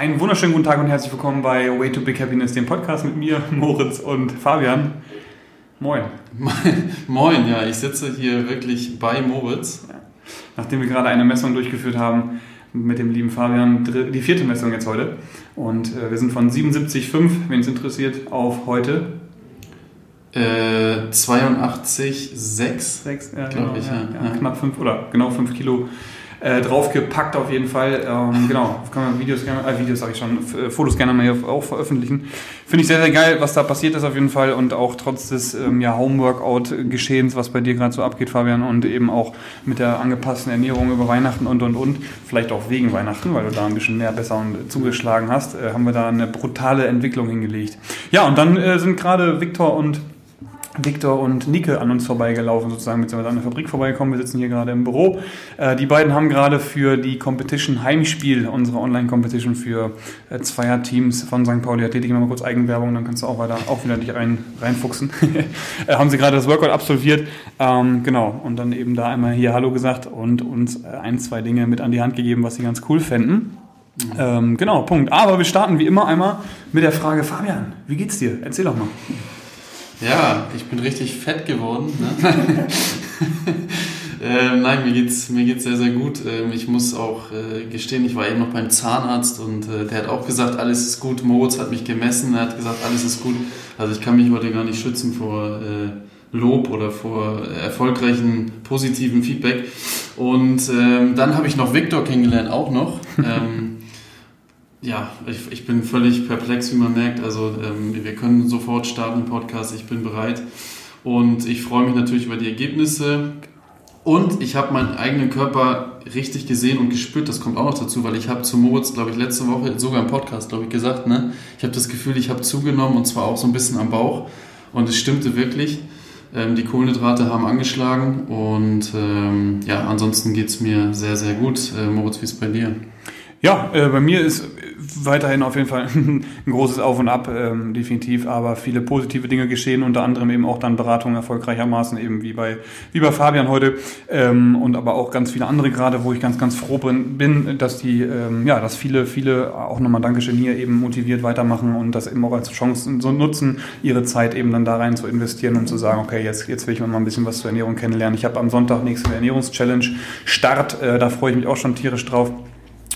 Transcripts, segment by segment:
Einen wunderschönen guten Tag und herzlich willkommen bei Way to Big Happiness, dem Podcast mit mir, Moritz und Fabian. Moin. Moin, ja, ich sitze hier wirklich bei Moritz. Ja. Nachdem wir gerade eine Messung durchgeführt haben mit dem lieben Fabian, die vierte Messung jetzt heute. Und äh, wir sind von 77,5, wen es interessiert, auf heute. Äh, 82,6, ja, glaube genau, ich. Ja, ja, Knapp 5 oder genau 5 Kilo äh, draufgepackt auf jeden Fall. Ähm, genau, kann man Videos gerne, äh, Videos sage ich schon, äh, Fotos gerne mal hier auch veröffentlichen. Finde ich sehr, sehr geil, was da passiert ist auf jeden Fall und auch trotz des ähm, ja, Homeworkout-Geschehens, was bei dir gerade so abgeht, Fabian, und eben auch mit der angepassten Ernährung über Weihnachten und und und, vielleicht auch wegen Weihnachten, weil du da ein bisschen mehr besser und zugeschlagen hast, äh, haben wir da eine brutale Entwicklung hingelegt. Ja, und dann äh, sind gerade Viktor und Victor und Nike an uns vorbeigelaufen, sozusagen, beziehungsweise an der Fabrik vorbeigekommen. Wir sitzen hier gerade im Büro. Äh, die beiden haben gerade für die Competition Heimspiel, unsere Online-Competition für äh, Zweierteams von St. Pauli Athletik, mal kurz Eigenwerbung, dann kannst du auch weiter auch wieder dich rein, reinfuchsen. äh, haben sie gerade das Workout absolviert. Ähm, genau, und dann eben da einmal hier Hallo gesagt und uns äh, ein, zwei Dinge mit an die Hand gegeben, was sie ganz cool fänden. Ähm, genau, Punkt. Aber wir starten wie immer einmal mit der Frage, Fabian, wie geht's dir? Erzähl doch mal. Ja, ich bin richtig fett geworden. Ne? äh, nein, mir geht's, mir geht's sehr, sehr gut. Ähm, ich muss auch äh, gestehen, ich war eben noch beim Zahnarzt und äh, der hat auch gesagt, alles ist gut. Moritz hat mich gemessen, er hat gesagt, alles ist gut. Also ich kann mich heute gar nicht schützen vor äh, Lob oder vor erfolgreichen positiven Feedback. Und ähm, dann habe ich noch Viktor kennengelernt, auch noch. Ähm, ja, ich, ich bin völlig perplex, wie man merkt. Also ähm, wir können sofort starten im Podcast. Ich bin bereit und ich freue mich natürlich über die Ergebnisse. Und ich habe meinen eigenen Körper richtig gesehen und gespürt. Das kommt auch noch dazu, weil ich habe zu Moritz, glaube ich, letzte Woche sogar im Podcast, glaube ich, gesagt, ne? Ich habe das Gefühl, ich habe zugenommen und zwar auch so ein bisschen am Bauch. Und es stimmte wirklich. Ähm, die Kohlenhydrate haben angeschlagen und ähm, ja, ansonsten geht es mir sehr, sehr gut. Äh, Moritz, wie ist bei dir? Ja, äh, bei mir ist weiterhin auf jeden Fall ein großes Auf und Ab, ähm, definitiv, aber viele positive Dinge geschehen, unter anderem eben auch dann Beratung erfolgreichermaßen, eben wie bei, wie bei Fabian heute ähm, und aber auch ganz viele andere gerade, wo ich ganz, ganz froh bin, dass die, ähm, ja, dass viele, viele auch nochmal Dankeschön hier eben motiviert weitermachen und das eben auch als Chance so nutzen, ihre Zeit eben dann da rein zu investieren und zu sagen, okay, jetzt, jetzt will ich mal ein bisschen was zur Ernährung kennenlernen. Ich habe am Sonntag nächste Ernährungschallenge Start, äh, da freue ich mich auch schon tierisch drauf.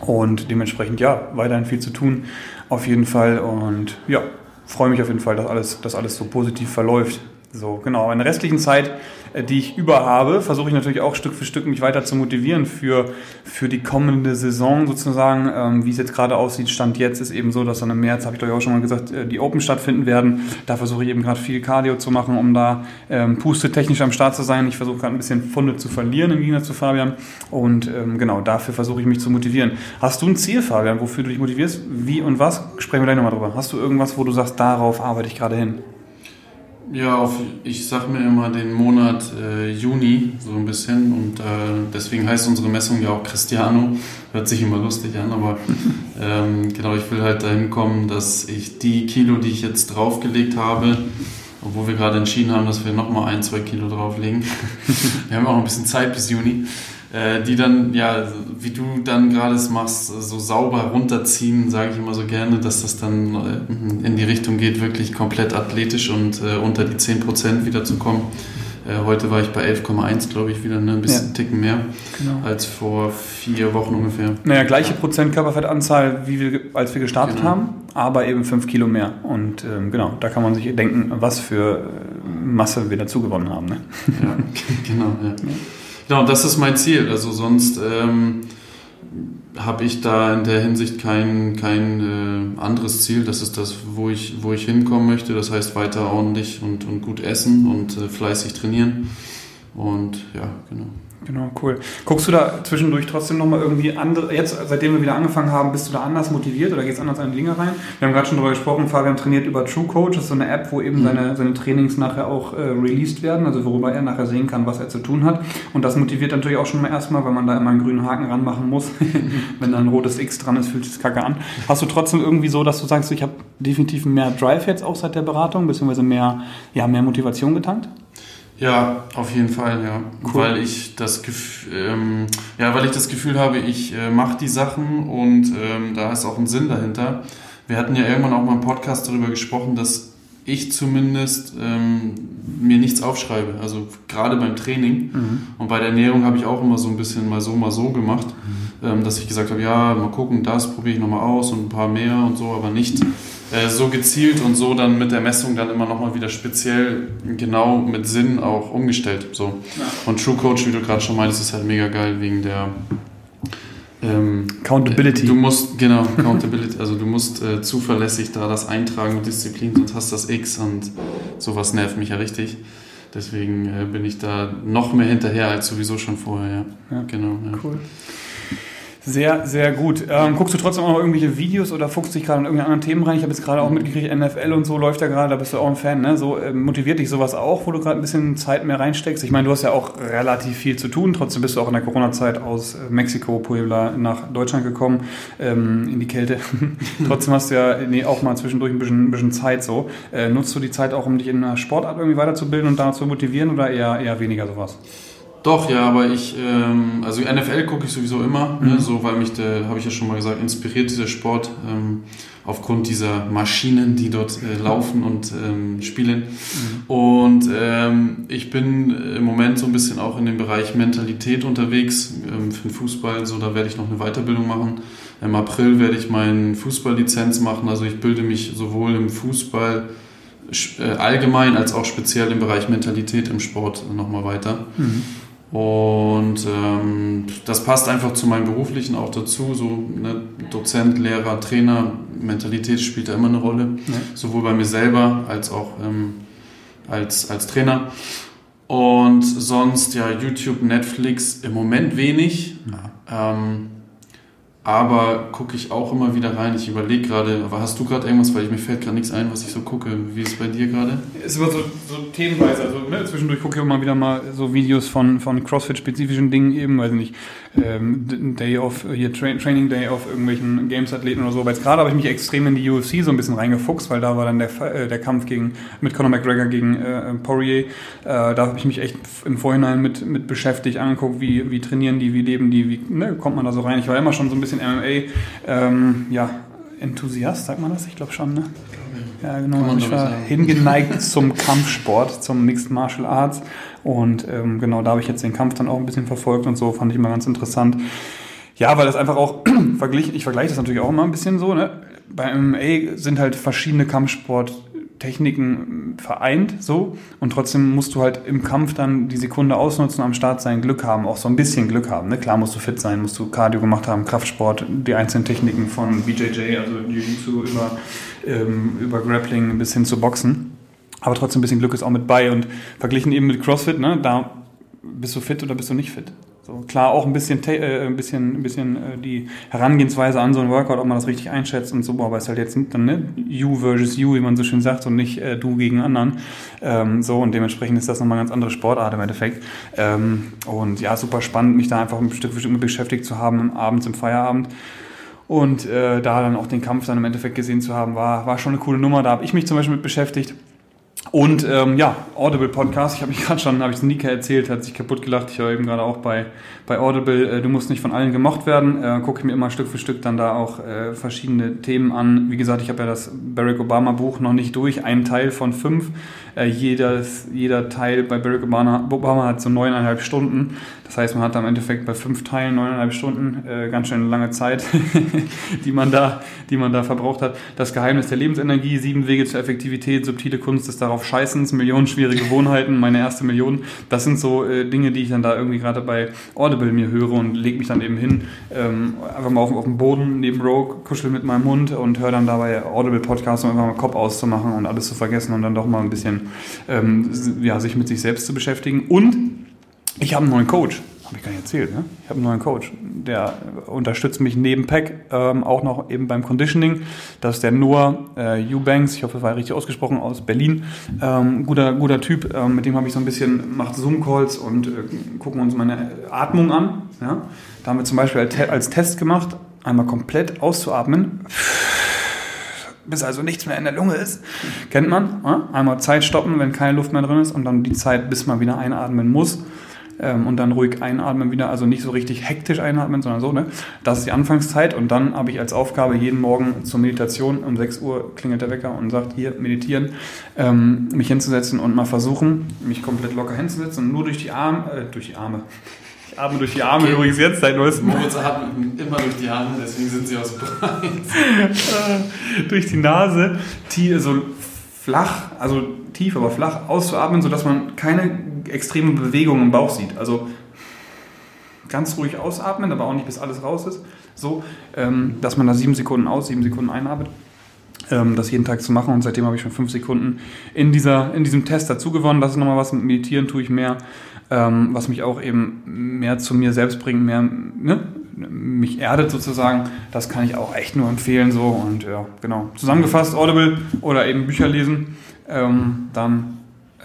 Und dementsprechend, ja, weiterhin viel zu tun, auf jeden Fall. Und ja, freue mich auf jeden Fall, dass alles, dass alles so positiv verläuft. So, genau. In der restlichen Zeit die ich über habe, versuche ich natürlich auch Stück für Stück mich weiter zu motivieren für, für die kommende Saison sozusagen. Ähm, wie es jetzt gerade aussieht, Stand jetzt ist eben so, dass dann im März, habe ich doch auch schon mal gesagt, äh, die Open stattfinden werden. Da versuche ich eben gerade viel Cardio zu machen, um da ähm, pustetechnisch am Start zu sein. Ich versuche gerade ein bisschen Funde zu verlieren im Gegensatz zu Fabian. Und ähm, genau, dafür versuche ich mich zu motivieren. Hast du ein Ziel, Fabian, wofür du dich motivierst? Wie und was? Sprechen wir gleich nochmal drüber. Hast du irgendwas, wo du sagst, darauf arbeite ich gerade hin? Ja, auf, ich sag mir immer den Monat äh, Juni so ein bisschen und äh, deswegen heißt unsere Messung ja auch Cristiano. Hört sich immer lustig an, aber ähm, genau, ich will halt dahin kommen, dass ich die Kilo, die ich jetzt draufgelegt habe, obwohl wir gerade entschieden haben, dass wir nochmal ein, zwei Kilo drauflegen. wir haben auch ein bisschen Zeit bis Juni. Äh, die dann, ja, wie du dann gerade es machst, so sauber runterziehen, sage ich immer so gerne, dass das dann äh, in die Richtung geht, wirklich komplett athletisch und äh, unter die 10% wieder zu kommen. heute war ich bei 11,1, glaube ich, wieder ne? ein bisschen ja. Ticken mehr genau. als vor vier Wochen ungefähr. Naja, gleiche Prozent Körperfettanzahl, wie wir, als wir gestartet genau. haben, aber eben 5 Kilo mehr. Und ähm, genau, da kann man sich denken, was für Masse wir dazu gewonnen haben. Ne? Ja, genau. Ja. Genau, das ist mein Ziel. Also sonst ähm, habe ich da in der Hinsicht kein, kein äh, anderes Ziel. Das ist das, wo ich, wo ich hinkommen möchte. Das heißt weiter ordentlich und, und gut essen und äh, fleißig trainieren. Und ja, genau. Genau, cool. Guckst du da zwischendurch trotzdem nochmal irgendwie andere, jetzt seitdem wir wieder angefangen haben, bist du da anders motiviert oder gehst anders an die Dinge rein? Wir haben gerade schon darüber gesprochen, Fabian trainiert über True Coach, das ist so eine App, wo eben mhm. seine, seine Trainings nachher auch äh, released werden, also worüber er nachher sehen kann, was er zu tun hat. Und das motiviert natürlich auch schon mal erstmal, weil man da immer einen grünen Haken ranmachen muss. Wenn da ein rotes X dran ist, fühlt sich das kacke an. Hast du trotzdem irgendwie so, dass du sagst, ich habe definitiv mehr Drive jetzt auch seit der Beratung, beziehungsweise mehr, ja, mehr Motivation getankt? Ja, auf jeden Fall, ja. Cool. Weil ich das Gefühl, ähm, ja, weil ich das Gefühl habe, ich äh, mache die Sachen und ähm, da ist auch ein Sinn dahinter. Wir hatten ja irgendwann auch mal im Podcast darüber gesprochen, dass ich zumindest ähm, mir nichts aufschreibe. Also gerade beim Training mhm. und bei der Ernährung habe ich auch immer so ein bisschen mal so, mal so gemacht, mhm. ähm, dass ich gesagt habe, ja, mal gucken, das probiere ich nochmal aus und ein paar mehr und so, aber nicht so gezielt und so dann mit der Messung dann immer nochmal wieder speziell genau mit Sinn auch umgestellt. So. Ja. Und True Coach, wie du gerade schon meintest, ist halt mega geil wegen der ähm, Accountability. Du musst, genau, Accountability, also du musst äh, zuverlässig da das eintragen mit Disziplin, sonst hast du das X und sowas nervt mich ja richtig. Deswegen äh, bin ich da noch mehr hinterher als sowieso schon vorher. Ja. ja. Genau. Ja. Cool. Sehr, sehr gut. Ähm, guckst du trotzdem auch noch irgendwelche Videos oder fuchst dich gerade in irgendwelche anderen Themen rein? Ich habe jetzt gerade auch mitgekriegt, NFL und so läuft ja gerade, da bist du auch ein Fan. Ne? So äh, motiviert dich sowas auch, wo du gerade ein bisschen Zeit mehr reinsteckst? Ich meine, du hast ja auch relativ viel zu tun. Trotzdem bist du auch in der Corona-Zeit aus äh, Mexiko, Puebla nach Deutschland gekommen, ähm, in die Kälte. trotzdem hast du ja nee, auch mal zwischendurch ein bisschen, ein bisschen Zeit so. Äh, nutzt du die Zeit auch, um dich in einer Sportart irgendwie weiterzubilden und da zu motivieren oder eher, eher weniger sowas? Doch, ja, aber ich, ähm, also NFL gucke ich sowieso immer, ne, mhm. ne, so weil mich, habe ich ja schon mal gesagt, inspiriert dieser Sport ähm, aufgrund dieser Maschinen, die dort äh, laufen und ähm, spielen. Mhm. Und ähm, ich bin im Moment so ein bisschen auch in dem Bereich Mentalität unterwegs ähm, für den Fußball, so da werde ich noch eine Weiterbildung machen. Im April werde ich meine Fußballlizenz machen, also ich bilde mich sowohl im Fußball äh, allgemein als auch speziell im Bereich Mentalität im Sport nochmal weiter. Mhm. Und ähm, das passt einfach zu meinem beruflichen auch dazu. So ne, Dozent, Lehrer, Trainer, Mentalität spielt da immer eine Rolle. Ja. Sowohl bei mir selber als auch ähm, als, als Trainer. Und sonst ja YouTube, Netflix im Moment wenig. Ja. Ähm, aber gucke ich auch immer wieder rein. Ich überlege gerade, aber hast du gerade irgendwas, weil ich, mir fällt gerade nichts ein, was ich so gucke. Wie ist es bei dir gerade? Ist immer so, so themenweise. Also ne, zwischendurch gucke ich immer wieder mal so Videos von, von CrossFit-spezifischen Dingen eben, weiß ich nicht, ähm, Day of, hier Tra Training Day auf irgendwelchen Games-Athleten oder so. Aber gerade habe ich mich extrem in die UFC so ein bisschen reingefuchst, weil da war dann der, äh, der Kampf gegen, mit Conor McGregor gegen äh, Poirier. Äh, da habe ich mich echt im Vorhinein mit, mit beschäftigt, angeguckt, wie, wie trainieren die, wie leben die, wie ne, kommt man da so rein. Ich war immer schon so ein bisschen bisschen MMA, ähm, ja, Enthusiast, sagt man das? Ich glaube schon, ne? Ja, genau. Ich war hingeneigt zum Kampfsport, zum Mixed Martial Arts. Und ähm, genau, da habe ich jetzt den Kampf dann auch ein bisschen verfolgt und so, fand ich immer ganz interessant. Ja, weil das einfach auch verglichen, ich vergleiche das natürlich auch immer ein bisschen so, ne? Bei MMA sind halt verschiedene Kampfsport Techniken vereint, so. Und trotzdem musst du halt im Kampf dann die Sekunde ausnutzen, am Start sein, Glück haben, auch so ein bisschen Glück haben. Ne? Klar musst du fit sein, musst du Cardio gemacht haben, Kraftsport, die einzelnen Techniken von BJJ, also Jiu-Jitsu über, ähm, über Grappling bis hin zu Boxen. Aber trotzdem ein bisschen Glück ist auch mit bei und verglichen eben mit CrossFit, ne? da bist du fit oder bist du nicht fit. So, klar, auch ein bisschen, äh, ein bisschen, ein bisschen äh, die Herangehensweise an so ein Workout, ob man das richtig einschätzt und so, aber es ist halt jetzt dann ne, you versus you, wie man so schön sagt, und nicht äh, du gegen anderen. Ähm, so, und dementsprechend ist das nochmal eine ganz andere Sportart im Endeffekt. Ähm, und ja, super spannend, mich da einfach ein Stück für Stück beschäftigt zu haben, abends im Feierabend. Und äh, da dann auch den Kampf dann im Endeffekt gesehen zu haben, war, war schon eine coole Nummer. Da habe ich mich zum Beispiel mit beschäftigt. Und ähm, ja, Audible Podcast, ich habe mich gerade schon, habe ich es Nika erzählt, hat sich kaputt gelacht. Ich höre eben gerade auch bei, bei Audible, äh, du musst nicht von allen gemocht werden. Äh, Gucke ich mir immer Stück für Stück dann da auch äh, verschiedene Themen an. Wie gesagt, ich habe ja das Barack Obama Buch noch nicht durch, ein Teil von fünf. Äh, jedes, jeder Teil bei Barack Obama, Obama hat so neuneinhalb Stunden. Das heißt, man hat im Endeffekt bei fünf Teilen neuneinhalb Stunden, äh, ganz schön lange Zeit, die, man da, die man da verbraucht hat. Das Geheimnis der Lebensenergie, sieben Wege zur Effektivität, subtile Kunst des darauf Scheißens, Millionen schwere Gewohnheiten, meine erste Million. Das sind so äh, Dinge, die ich dann da irgendwie gerade bei Audible mir höre und lege mich dann eben hin, ähm, einfach mal auf, auf dem Boden neben Rogue, kuschel mit meinem Hund und höre dann dabei Audible Podcasts, um einfach mal Kopf auszumachen und alles zu vergessen und dann doch mal ein bisschen ähm, ja, sich mit sich selbst zu beschäftigen. Und ich habe einen neuen Coach. Habe ich gar nicht erzählt, ne? Ich habe einen neuen Coach. Der unterstützt mich neben Pack ähm, auch noch eben beim Conditioning. Das ist der Noah äh, Eubanks, ich hoffe, das war richtig ausgesprochen, aus Berlin. Ähm, guter, guter Typ, ähm, mit dem habe ich so ein bisschen, macht Zoom-Calls und äh, gucken uns meine Atmung an. Ja? Da haben wir zum Beispiel als Test gemacht, einmal komplett auszuatmen bis also nichts mehr in der Lunge ist. Kennt man? Ja? Einmal Zeit stoppen, wenn keine Luft mehr drin ist und dann die Zeit, bis man wieder einatmen muss. Ähm, und dann ruhig einatmen wieder, also nicht so richtig hektisch einatmen, sondern so, ne? Das ist die Anfangszeit und dann habe ich als Aufgabe jeden Morgen zur Meditation, um 6 Uhr klingelt der Wecker und sagt, hier, meditieren, ähm, mich hinzusetzen und mal versuchen, mich komplett locker hinzusetzen und nur durch die Arme, äh, durch die Arme, ich atme durch die Arme okay. übrigens jetzt seit neuestem. Moritz atmet immer durch die Arme, deswegen sind sie aus breit. durch die Nase, die so flach, also tief, aber flach auszuatmen, sodass man keine extreme Bewegung im Bauch sieht. Also ganz ruhig ausatmen, aber auch nicht bis alles raus ist. So, ähm, dass man da sieben Sekunden aus, sieben Sekunden einatmet. Ähm, das jeden Tag zu machen und seitdem habe ich schon fünf Sekunden in, dieser, in diesem Test dazu gewonnen. Das ist nochmal was, mit Meditieren tue ich mehr, ähm, was mich auch eben mehr zu mir selbst bringt, mehr ne, mich erdet sozusagen. Das kann ich auch echt nur empfehlen so und ja, genau. Zusammengefasst, Audible oder eben Bücher lesen, ähm, dann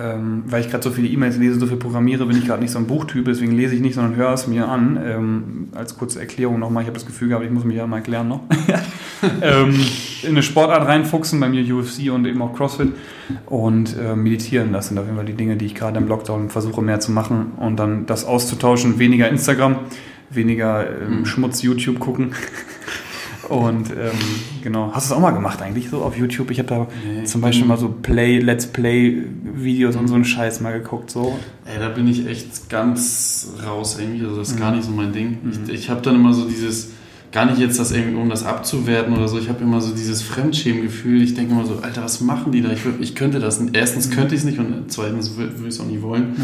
ähm, weil ich gerade so viele E-Mails lese, so viel programmiere, bin ich gerade nicht so ein Buchtyp, deswegen lese ich nicht, sondern höre es mir an. Ähm, als kurze Erklärung nochmal, ich habe das Gefühl gehabt, ich muss mich ja mal erklären noch. ähm, in eine Sportart reinfuchsen, bei mir UFC und eben auch CrossFit und äh, meditieren, das sind auf jeden Fall die Dinge, die ich gerade im Lockdown versuche mehr zu machen und dann das auszutauschen, weniger Instagram, weniger ähm, mhm. Schmutz YouTube gucken. Und ähm, genau, hast du es auch mal gemacht eigentlich so auf YouTube? Ich habe da nee, zum Beispiel mal so Play, Let's Play Videos und so einen Scheiß mal geguckt. So. Ey, da bin ich echt ganz raus irgendwie. Also das ist mhm. gar nicht so mein Ding. Mhm. Ich, ich habe dann immer so dieses, gar nicht jetzt das irgendwie, um das abzuwerten oder so. Ich habe immer so dieses Fremdschämgefühl. Ich denke immer so, Alter, was machen die da? Ich, ich könnte das. Nicht. Erstens mhm. könnte ich es nicht und zweitens würde ich es auch nicht wollen.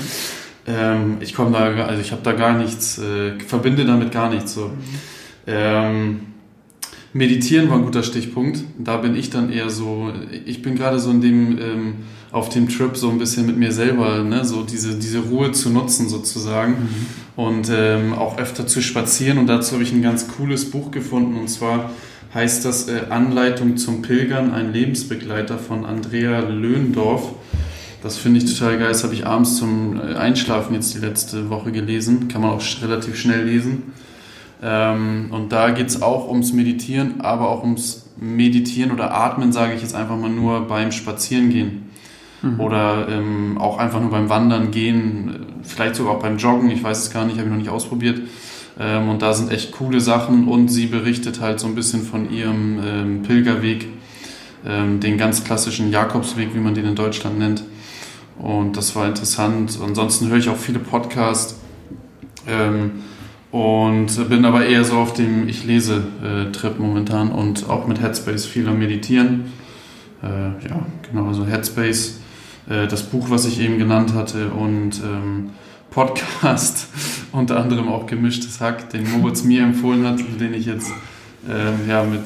Ähm, ich komme da, also ich habe da gar nichts, äh, verbinde damit gar nichts so. Mhm. Ähm, Meditieren war ein guter Stichpunkt. Da bin ich dann eher so, ich bin gerade so in dem, ähm, auf dem Trip so ein bisschen mit mir selber, ne? so diese, diese Ruhe zu nutzen sozusagen mhm. und ähm, auch öfter zu spazieren. Und dazu habe ich ein ganz cooles Buch gefunden und zwar heißt das äh, Anleitung zum Pilgern, ein Lebensbegleiter von Andrea Löhndorf. Das finde ich total geil. Das habe ich abends zum äh, Einschlafen jetzt die letzte Woche gelesen. Kann man auch relativ schnell lesen. Ähm, und da geht es auch ums Meditieren, aber auch ums Meditieren oder Atmen, sage ich jetzt einfach mal nur beim Spazierengehen. Mhm. Oder ähm, auch einfach nur beim Wandern gehen, vielleicht sogar auch beim Joggen, ich weiß es gar nicht, habe ich noch nicht ausprobiert. Ähm, und da sind echt coole Sachen und sie berichtet halt so ein bisschen von ihrem ähm, Pilgerweg, ähm, den ganz klassischen Jakobsweg, wie man den in Deutschland nennt. Und das war interessant. Ansonsten höre ich auch viele Podcasts. Ähm, und bin aber eher so auf dem Ich lese-Trip äh, momentan und auch mit Headspace viel am Meditieren. Äh, ja, genau, also Headspace, äh, das Buch, was ich eben genannt hatte und ähm, Podcast, unter anderem auch Gemischtes Hack, den Moritz mir empfohlen hat, den ich jetzt ähm, ja, mit,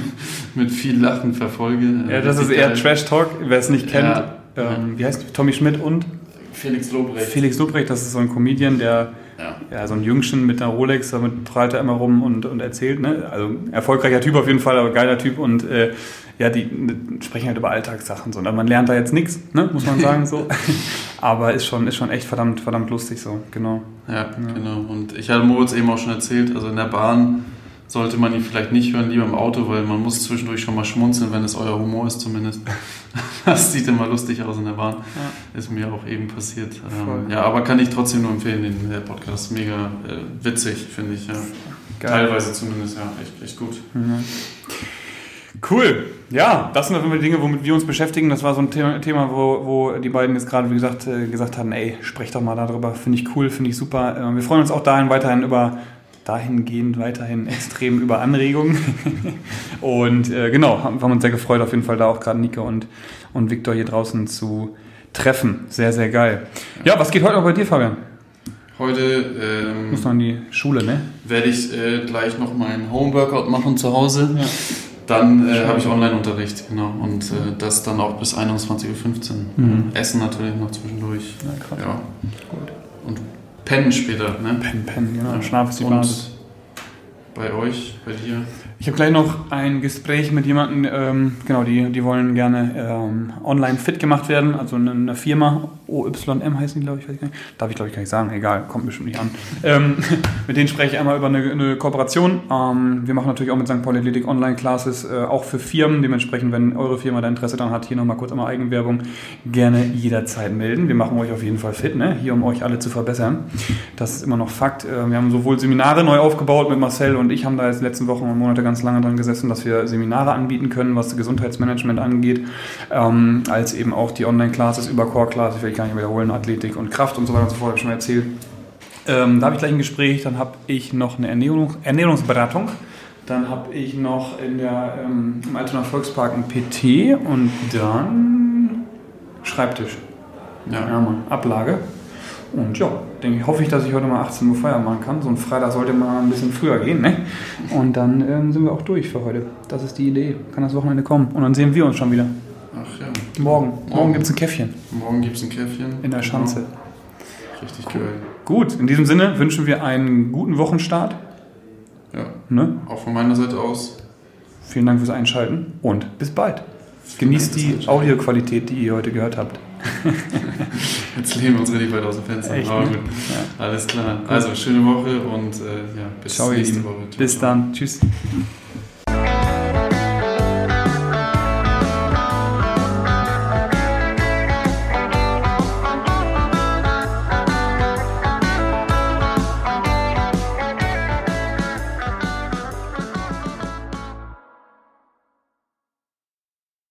mit viel Lachen verfolge. Ja, das ist eher Trash Talk, wer es nicht kennt. Ja, ähm, wie heißt Tommy Schmidt und? Felix Lobrecht. Felix Lobrecht, das ist so ein Comedian, der ja. ja, so ein Jüngchen mit einer Rolex, damit prallt er immer rum und, und erzählt. Ne? Also erfolgreicher Typ auf jeden Fall, aber geiler Typ und äh, ja, die ne, sprechen halt über Alltagssachen so. Und man lernt da jetzt nichts, ne? muss man sagen so. aber ist schon, ist schon echt verdammt, verdammt lustig so, genau. Ja, ja, genau. Und ich hatte Moritz eben auch schon erzählt, also in der Bahn sollte man ihn vielleicht nicht hören, lieber im Auto, weil man muss zwischendurch schon mal schmunzeln, wenn es euer Humor ist zumindest. das sieht immer lustig aus in der Bahn. Ja. Ist mir auch eben passiert. Ähm, ja, aber kann ich trotzdem nur empfehlen, den der Podcast. Mega äh, witzig, finde ich. Ja. Teilweise zumindest, ja, echt, echt gut. Mhm. Cool. Ja, das sind auf jeden Fall Dinge, womit wir uns beschäftigen. Das war so ein Thema, wo, wo die beiden jetzt gerade, wie gesagt, äh, gesagt haben, ey, sprech doch mal darüber. Finde ich cool, finde ich super. Äh, wir freuen uns auch dahin weiterhin über dahingehend weiterhin extrem über Anregungen. und äh, genau, haben, haben uns sehr gefreut, auf jeden Fall da auch gerade Nico und, und Viktor hier draußen zu treffen. Sehr, sehr geil. Ja, was geht heute noch bei dir, Fabian? Heute ähm, muss noch in die Schule, ne? Werde ich äh, gleich noch meinen Homeworkout machen zu Hause. Ja. Dann äh, habe ich Online-Unterricht, genau. Und äh, das dann auch bis 21.15 Uhr. Mhm. Essen natürlich noch zwischendurch. Ja, krass. Ja. Gut. Und pennen später, ne? Pennen, pennen, genau. Ja. Schlaf ist die Basis. Bei euch, bei dir? Ich habe gleich noch ein Gespräch mit jemandem, ähm, genau, die, die wollen gerne ähm, online fit gemacht werden, also eine, eine Firma, OYM heißen die, glaube ich, weiß ich gar nicht. darf ich glaube ich gar nicht sagen, egal, kommt bestimmt nicht an. Ähm, mit denen spreche ich einmal über eine, eine Kooperation. Ähm, wir machen natürlich auch mit St. Pauli Athletic Online-Classes, äh, auch für Firmen, dementsprechend, wenn eure Firma da Interesse daran hat, hier nochmal kurz einmal Eigenwerbung, gerne jederzeit melden. Wir machen euch auf jeden Fall fit, ne? hier um euch alle zu verbessern. Das ist immer noch Fakt. Äh, wir haben sowohl Seminare neu aufgebaut mit Marcel und ich haben da jetzt letzten Wochen und Monate ganz lange dran gesessen, dass wir Seminare anbieten können, was Gesundheitsmanagement angeht, ähm, als eben auch die Online-Classes über Core-Classes, will ich gar nicht wiederholen, Athletik und Kraft und so weiter und so fort, habe ich schon mal erzählt. Ähm, da habe ich gleich ein Gespräch, dann habe ich noch eine Ernährungs Ernährungsberatung. Dann habe ich noch in der, ähm, im Altona Volkspark ein PT und dann Schreibtisch. Ja, ja Mann, Ablage. Und ja, denke ich, hoffe ich, dass ich heute mal 18 Uhr Feier machen kann. So ein Freitag sollte mal ein bisschen früher gehen, ne? Und dann ähm, sind wir auch durch für heute. Das ist die Idee. Kann das Wochenende kommen. Und dann sehen wir uns schon wieder. Ach ja. Morgen. Morgen, Morgen gibt es ein Käffchen. Morgen gibt es ein Käffchen. In der Schanze. Genau. Richtig cool. geil. Gut, in diesem Sinne wünschen wir einen guten Wochenstart. Ja. Ne? Auch von meiner Seite aus. Vielen Dank fürs Einschalten und bis bald. Genießt die Audioqualität, die ihr heute gehört habt. Jetzt lehnen wir uns richtig weit aus dem Fenster. Echt, Aber gut, ja. alles klar. Also, schöne Woche und äh, ja, bis Ciao, nächste Woche. Ciao, bis dann. Tschüss.